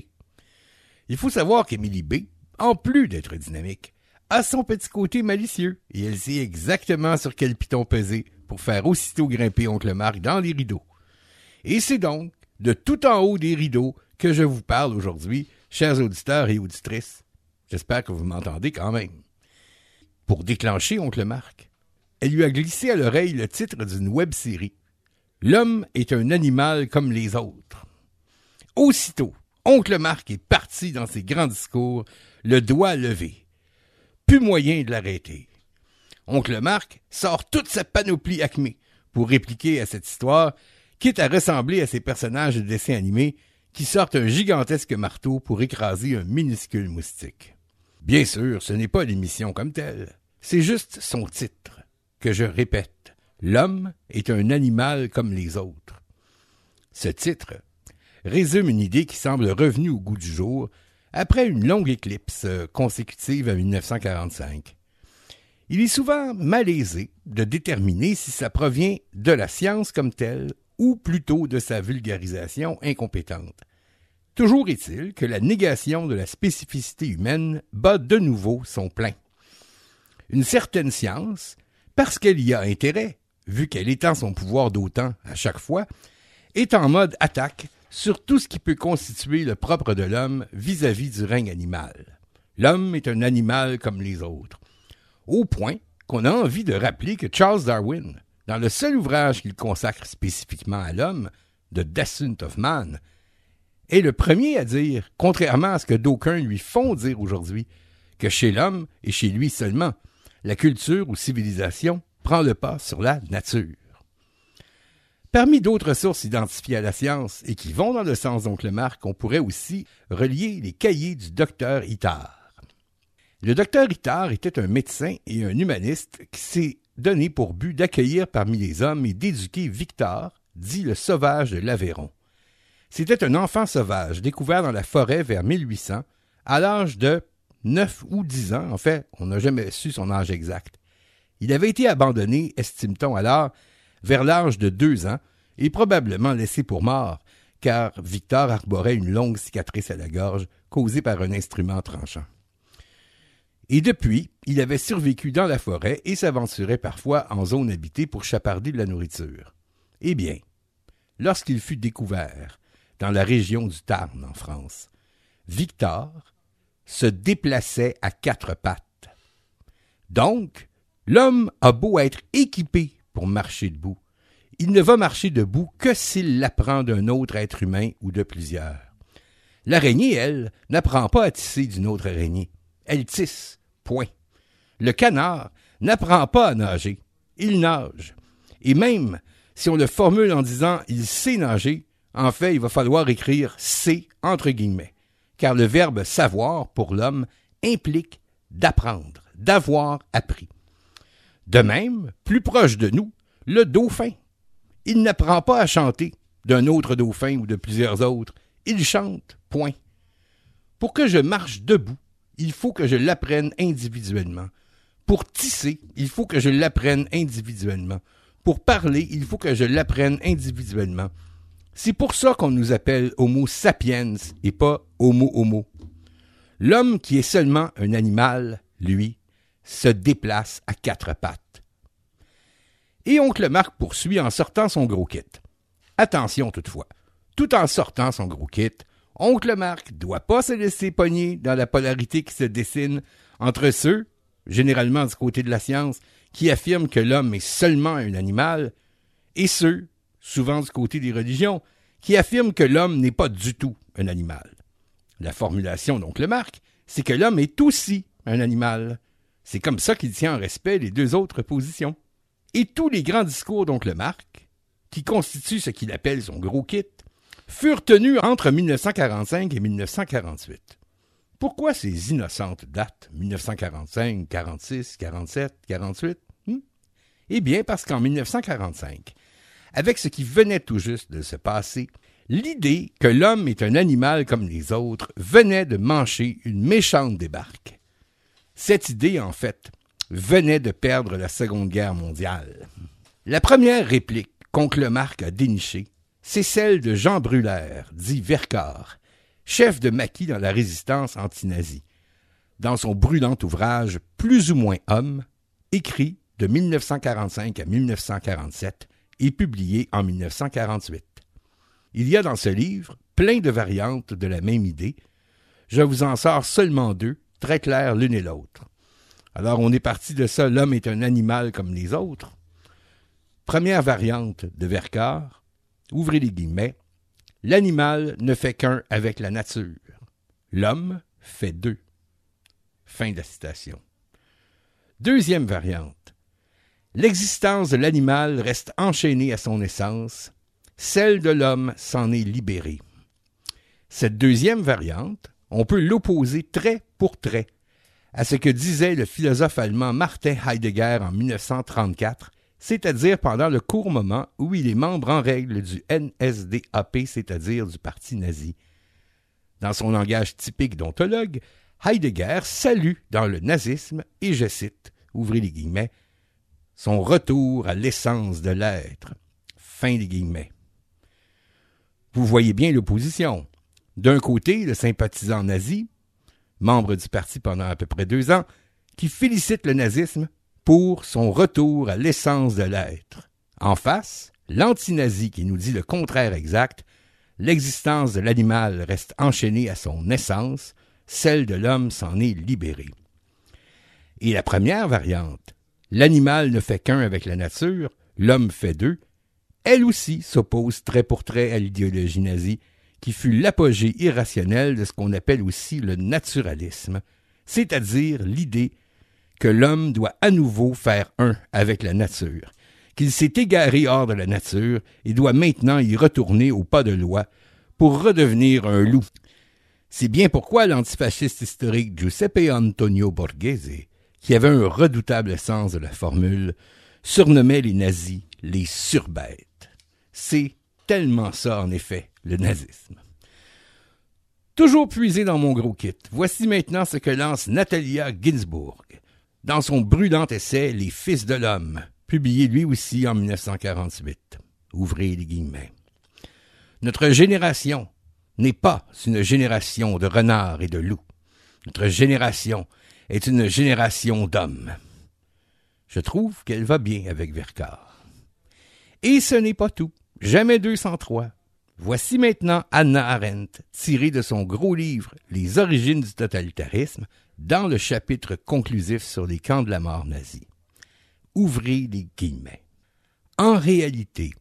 O: Il faut savoir qu'Émilie B, en plus d'être dynamique, a son petit côté malicieux et elle sait exactement sur quel piton peser pour faire aussitôt grimper Oncle Marc dans les rideaux. Et c'est donc de tout en haut des rideaux que je vous parle aujourd'hui, chers auditeurs et auditrices. J'espère que vous m'entendez quand même. Pour déclencher Oncle Marc, elle lui a glissé à l'oreille le titre d'une web-série. L'homme est un animal comme les autres. Aussitôt, Oncle Marc est parti dans ses grands discours, le doigt levé plus moyen de l'arrêter. Oncle Marc sort toute sa panoplie acmée pour répliquer à cette histoire, quitte à ressembler à ces personnages de dessins animés qui sortent un gigantesque marteau pour écraser un minuscule moustique. Bien sûr, ce n'est pas l'émission comme telle, c'est juste son titre, que je répète. L'homme est un animal comme les autres. Ce titre résume une idée qui semble revenue au goût du jour après une longue éclipse consécutive à 1945. Il est souvent malaisé de déterminer si ça provient de la science comme telle ou plutôt de sa vulgarisation incompétente. Toujours est-il que la négation de la spécificité humaine bat de nouveau son plein. Une certaine science, parce qu'elle y a intérêt, vu qu'elle étend son pouvoir d'autant à chaque fois, est en mode attaque sur tout ce qui peut constituer le propre de l'homme vis-à-vis du règne animal. L'homme est un animal comme les autres. Au point qu'on a envie de rappeler que Charles Darwin, dans le seul ouvrage qu'il consacre spécifiquement à l'homme, The Descent of Man, est le premier à dire, contrairement à ce que d'aucuns lui font dire aujourd'hui, que chez l'homme et chez lui seulement, la culture ou civilisation prend le pas sur la nature. Parmi d'autres sources identifiées à la science et qui vont dans le sens d'Oncle Marc, on pourrait aussi relier les cahiers du docteur Itard. Le docteur Itard était un médecin et un humaniste qui s'est donné pour but d'accueillir parmi les hommes et d'éduquer Victor, dit le sauvage de l'Aveyron. C'était un enfant sauvage découvert dans la forêt vers 1800, à l'âge de neuf ou dix ans. En fait, on n'a jamais su son âge exact. Il avait été abandonné, estime-t-on alors, vers l'âge de deux ans, et probablement laissé pour mort, car Victor arborait une longue cicatrice à la gorge causée par un instrument tranchant. Et depuis, il avait survécu dans la forêt et s'aventurait parfois en zone habitée pour chaparder de la nourriture. Eh bien, lorsqu'il fut découvert dans la région du Tarn en France, Victor se déplaçait à quatre pattes. Donc, l'homme a beau être équipé pour marcher debout. Il ne va marcher debout que s'il l'apprend d'un autre être humain ou de plusieurs. L'araignée, elle, n'apprend pas à tisser d'une autre araignée. Elle tisse. Point. Le canard n'apprend pas à nager. Il nage. Et même si on le formule en disant il sait nager, en fait, il va falloir écrire C entre guillemets, car le verbe savoir pour l'homme implique d'apprendre, d'avoir appris. De même, plus proche de nous, le dauphin. Il n'apprend pas à chanter d'un autre dauphin ou de plusieurs autres. Il chante, point. Pour que je marche debout, il faut que je l'apprenne individuellement. Pour tisser, il faut que je l'apprenne individuellement. Pour parler, il faut que je l'apprenne individuellement. C'est pour ça qu'on nous appelle Homo sapiens et pas Homo Homo. L'homme qui est seulement un animal, lui, se déplace à quatre pattes. Et oncle Marc poursuit en sortant son gros kit. Attention toutefois, tout en sortant son gros kit, oncle Marc doit pas se laisser pogner dans la polarité qui se dessine entre ceux, généralement du côté de la science, qui affirment que l'homme est seulement un animal, et ceux, souvent du côté des religions, qui affirment que l'homme n'est pas du tout un animal. La formulation d'oncle Marc, c'est que l'homme est aussi un animal. C'est comme ça qu'il tient en respect les deux autres positions. Et tous les grands discours d'oncle Marc, qui constituent ce qu'il appelle son gros kit, furent tenus entre 1945 et 1948. Pourquoi ces innocentes dates 1945, 46, 47, 48 Eh bien, parce qu'en 1945, avec ce qui venait tout juste de se passer, l'idée que l'homme est un animal comme les autres venait de mancher une méchante débarque. Cette idée, en fait, venait de perdre la Seconde Guerre mondiale. La première réplique qu'Oncle Marc a dénichée, c'est celle de Jean Brulaire, dit Vercors, chef de maquis dans la résistance anti-nazie. Dans son brûlant ouvrage Plus ou moins homme, écrit de 1945 à 1947 et publié en 1948. Il y a dans ce livre plein de variantes de la même idée. Je vous en sors seulement deux, très claires l'une et l'autre. Alors on est parti de ça, l'homme est un animal comme les autres. Première variante de Vercors, ouvrez les guillemets, l'animal ne fait qu'un avec la nature. L'homme fait deux. Deuxième variante. L'existence de l'animal reste enchaînée à son essence, celle de l'homme s'en est libérée. Cette deuxième variante, on peut l'opposer trait pour trait à ce que disait le philosophe allemand Martin Heidegger en 1934, c'est-à-dire pendant le court moment où il est membre en règle du NSDAP, c'est-à-dire du parti nazi. Dans son langage typique d'ontologue, Heidegger salue dans le nazisme, et je cite, ouvrez les guillemets, son retour à l'essence de l'être. Fin des guillemets. Vous voyez bien l'opposition. D'un côté, le sympathisant nazi, membre du parti pendant à peu près deux ans, qui félicite le nazisme pour son retour à l'essence de l'être. En face, l'antinazi qui nous dit le contraire exact, l'existence de l'animal reste enchaînée à son essence, celle de l'homme s'en est libérée. Et la première variante, l'animal ne fait qu'un avec la nature, l'homme fait deux, elle aussi s'oppose trait pour trait à l'idéologie nazie, qui fut l'apogée irrationnelle de ce qu'on appelle aussi le naturalisme, c'est-à-dire l'idée que l'homme doit à nouveau faire un avec la nature, qu'il s'est égaré hors de la nature et doit maintenant y retourner au pas de loi pour redevenir un loup. C'est bien pourquoi l'antifasciste historique Giuseppe Antonio Borghese qui avait un redoutable sens de la formule, surnommait les nazis les surbêtes. C'est tellement ça, en effet, le nazisme. Toujours puisé dans mon gros kit, voici maintenant ce que lance Natalia Ginsburg dans son brûlant essai Les Fils de l'homme, publié lui aussi en 1948. Ouvrez les guillemets. Notre génération n'est pas une génération de renards et de loups. Notre génération est une génération d'hommes. Je trouve qu'elle va bien avec Vercors. Et ce n'est pas tout. Jamais 203. Voici maintenant Anna Arendt, tirée de son gros livre Les origines du totalitarisme, dans le chapitre conclusif sur les camps de la mort nazie. Ouvrez les guillemets. En réalité,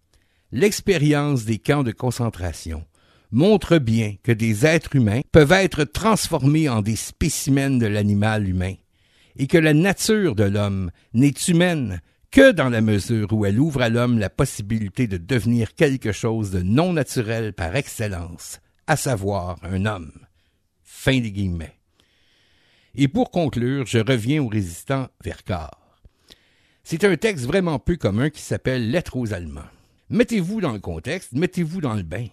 O: l'expérience des camps de concentration montre bien que des êtres humains peuvent être transformés en des spécimens de l'animal humain, et que la nature de l'homme n'est humaine que dans la mesure où elle ouvre à l'homme la possibilité de devenir quelque chose de non naturel par excellence, à savoir un homme. Fin des guillemets. Et pour conclure, je reviens au résistant Vercors. C'est un texte vraiment peu commun qui s'appelle Lettres aux Allemands. Mettez-vous dans le contexte, mettez-vous dans le bain.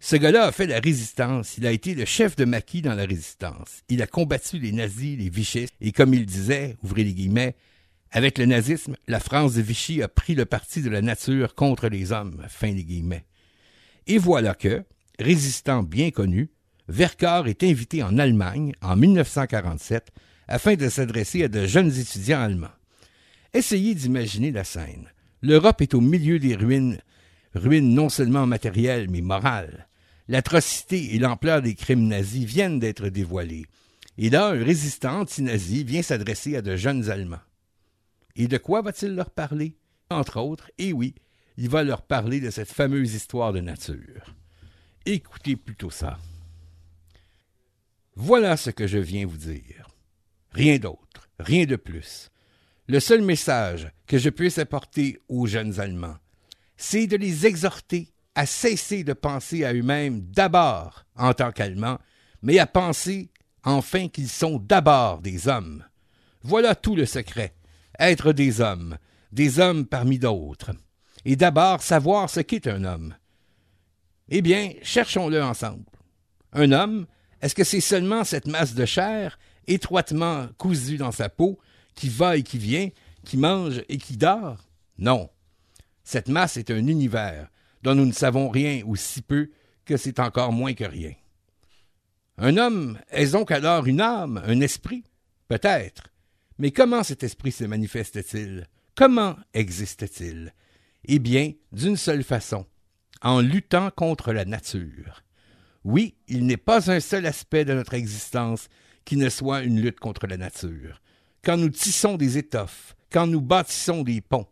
O: Ce gars-là a fait la résistance. Il a été le chef de maquis dans la résistance. Il a combattu les nazis, les vichistes, et comme il disait, ouvrez les guillemets, avec le nazisme, la France de Vichy a pris le parti de la nature contre les hommes. Fin des guillemets. Et voilà que, résistant bien connu, Vercors est invité en Allemagne en 1947 afin de s'adresser à de jeunes étudiants allemands. Essayez d'imaginer la scène. L'Europe est au milieu des ruines, ruines non seulement matérielles mais morales. L'atrocité et l'ampleur des crimes nazis viennent d'être dévoilés. Et là, un résistant anti-nazi vient s'adresser à de jeunes Allemands. Et de quoi va-t-il leur parler? Entre autres, et oui, il va leur parler de cette fameuse histoire de nature. Écoutez plutôt ça. Voilà ce que je viens vous dire. Rien d'autre, rien de plus. Le seul message que je puisse apporter aux jeunes Allemands, c'est de les exhorter à cesser de penser à eux-mêmes d'abord en tant qu'Allemands, mais à penser enfin qu'ils sont d'abord des hommes. Voilà tout le secret. Être des hommes, des hommes parmi d'autres. Et d'abord savoir ce qu'est un homme. Eh bien, cherchons-le ensemble. Un homme, est-ce que c'est seulement cette masse de chair, étroitement cousue dans sa peau, qui va et qui vient, qui mange et qui dort? Non. Cette masse est un univers dont nous ne savons rien ou si peu que c'est encore moins que rien. Un homme est donc alors une âme, un esprit? Peut-être. Mais comment cet esprit se manifeste-t-il? Comment existe-t-il? Eh bien, d'une seule façon, en luttant contre la nature. Oui, il n'est pas un seul aspect de notre existence qui ne soit une lutte contre la nature. Quand nous tissons des étoffes, quand nous bâtissons des ponts,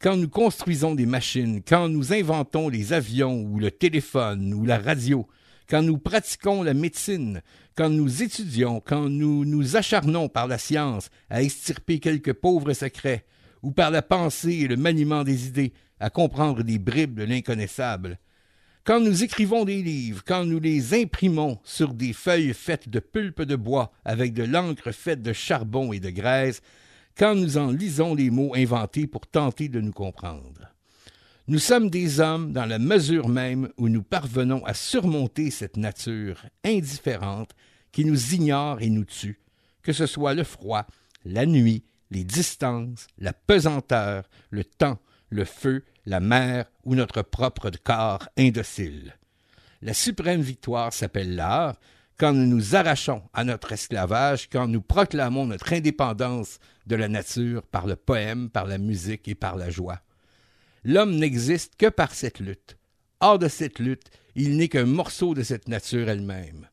O: quand nous construisons des machines, quand nous inventons les avions ou le téléphone ou la radio, quand nous pratiquons la médecine, quand nous étudions, quand nous nous acharnons par la science à extirper quelques pauvres secrets, ou par la pensée et le maniement des idées à comprendre des bribes de l'inconnaissable, quand nous écrivons des livres, quand nous les imprimons sur des feuilles faites de pulpe de bois avec de l'encre faite de charbon et de graisse, quand nous en lisons les mots inventés pour tenter de nous comprendre. Nous sommes des hommes dans la mesure même où nous parvenons à surmonter cette nature indifférente qui nous ignore et nous tue, que ce soit le froid, la nuit, les distances, la pesanteur, le temps, le feu, la mer ou notre propre corps indocile. La suprême victoire s'appelle l'art, quand nous nous arrachons à notre esclavage, quand nous proclamons notre indépendance de la nature par le poème, par la musique et par la joie. L'homme n'existe que par cette lutte. Hors de cette lutte, il n'est qu'un morceau de cette nature elle-même.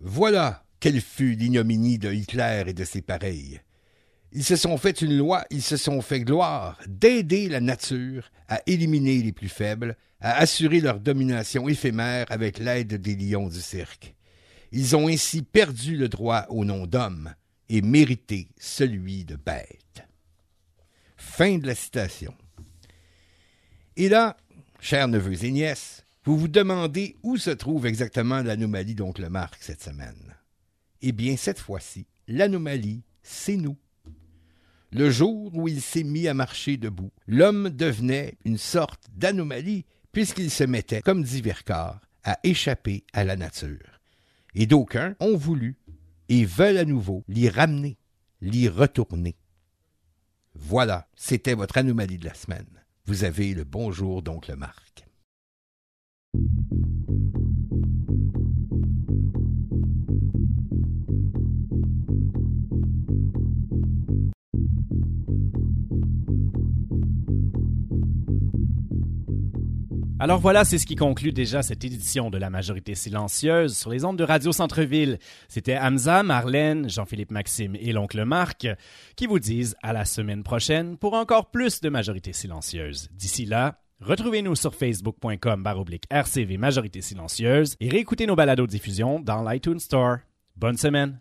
O: Voilà quelle fut l'ignominie de Hitler et de ses pareils. Ils se sont fait une loi, ils se sont fait gloire d'aider la nature à éliminer les plus faibles, à assurer leur domination éphémère avec l'aide des lions du cirque. Ils ont ainsi perdu le droit au nom d'homme et mérité celui de bête. Fin de la citation. Et là, chers neveux et nièces, vous vous demandez où se trouve exactement l'anomalie d'oncle Marc cette semaine. Eh bien, cette fois-ci, l'anomalie, c'est nous. Le jour où il s'est mis à marcher debout, l'homme devenait une sorte d'anomalie puisqu'il se mettait, comme dit Vercors, à échapper à la nature. Et d'aucuns ont voulu et veulent à nouveau l'y ramener, l'y retourner. Voilà, c'était votre anomalie de la semaine. Vous avez le bonjour d'oncle Marc.
A: Alors voilà, c'est ce qui conclut déjà cette édition de la majorité silencieuse sur les ondes de Radio Centre-Ville. C'était Hamza, Marlène, Jean-Philippe Maxime et l'oncle Marc qui vous disent à la semaine prochaine pour encore plus de majorité silencieuse. D'ici là, Retrouvez-nous sur facebook.com baroblique RCV Majorité Silencieuse et réécoutez nos balados diffusion dans l'iTunes Store. Bonne semaine!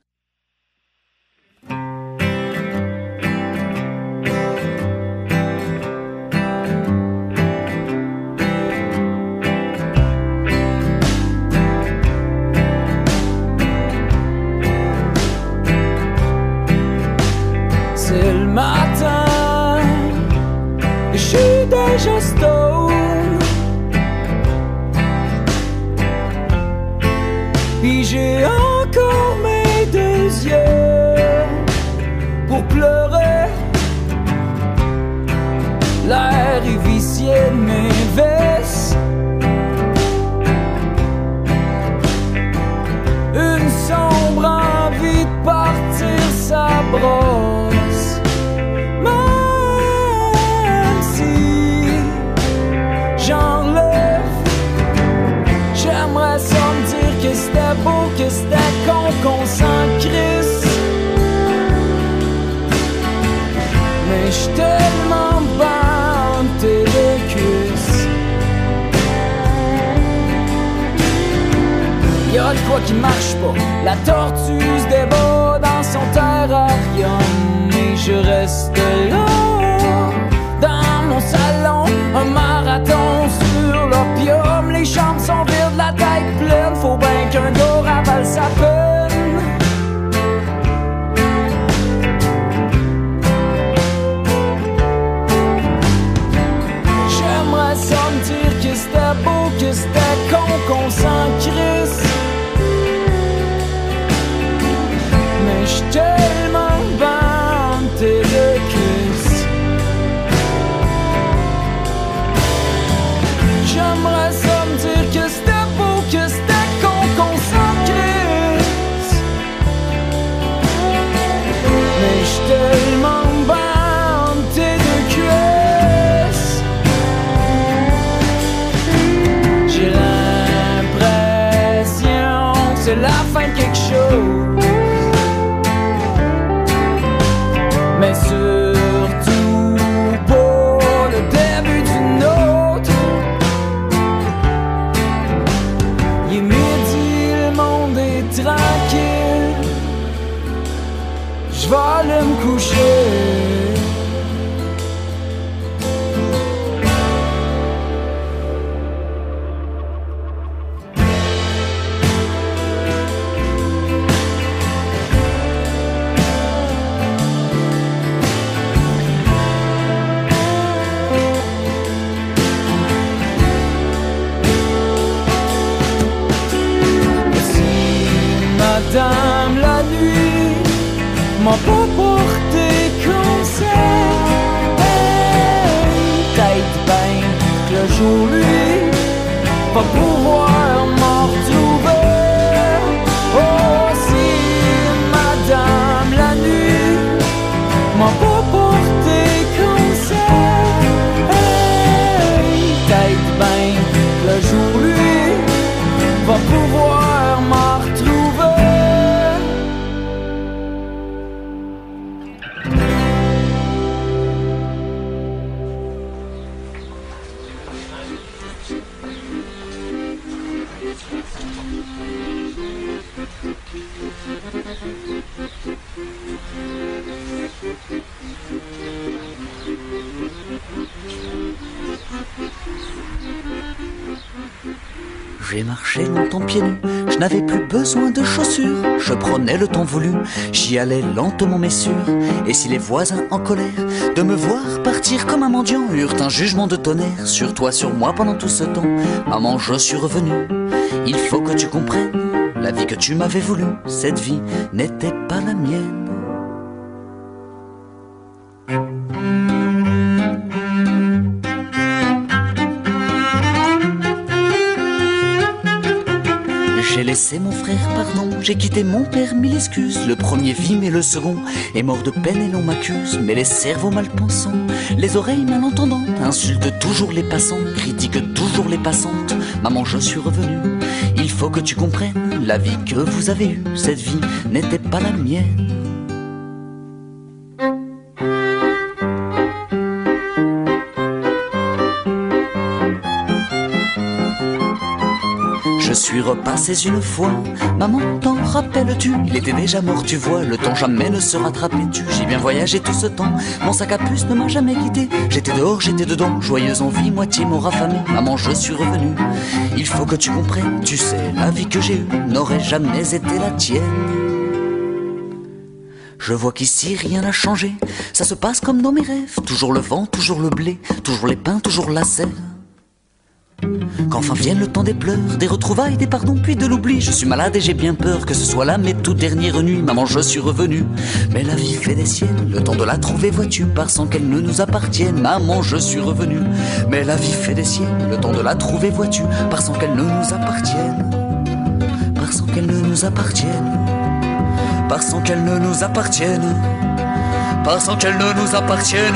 P: J'ai
Q: marché longtemps pieds nus, je n'avais plus besoin de chaussures. Je prenais le temps voulu, j'y allais lentement mais sûr. Et si les voisins en colère de me voir partir comme un mendiant eurent un jugement de tonnerre sur toi, sur moi pendant tout ce temps, maman, je suis revenu. Il faut que tu comprennes, la vie que tu m'avais voulu, cette vie n'était pas la mienne. Laissé mon frère, pardon, j'ai quitté mon père, mille excuses. Le premier vit, mais le second est mort de peine et l'on m'accuse. Mais les cerveaux mal pensants, les oreilles malentendantes, insultent toujours les passants, critiquent toujours les passantes. Maman, je suis revenu, il faut que tu comprennes, la vie que vous avez eue, cette vie n'était pas la mienne. Repassé une fois, maman, t'en rappelles-tu? Il était déjà mort, tu vois, le temps jamais ne se rattrapait-tu? J'ai bien voyagé tout ce temps, mon sac à puce ne m'a jamais quitté. J'étais dehors, j'étais dedans, joyeuse envie, moitié mort affamé. Maman, je suis revenu, il faut que tu comprennes. Tu sais, la vie que j'ai eue n'aurait jamais été la tienne. Je vois qu'ici rien n'a changé, ça se passe comme dans mes rêves. Toujours le vent, toujours le blé, toujours les pins, toujours la sève. Qu'enfin vienne le temps des pleurs, des retrouvailles, des pardons, puis de l'oubli. Je suis malade et j'ai bien peur que ce soit là mes toutes dernières nuits. Maman, je suis revenu, mais la vie fait des siennes. Le temps de la trouver, vois-tu, par sans qu'elle ne nous appartienne. Maman, je suis revenu, mais la vie fait des siennes. Le temps de la trouver, vois-tu, par sans qu'elle ne nous appartienne. Par sans qu'elle ne nous appartienne. Par sans qu'elle ne nous appartienne. Par sans qu'elle ne nous appartienne.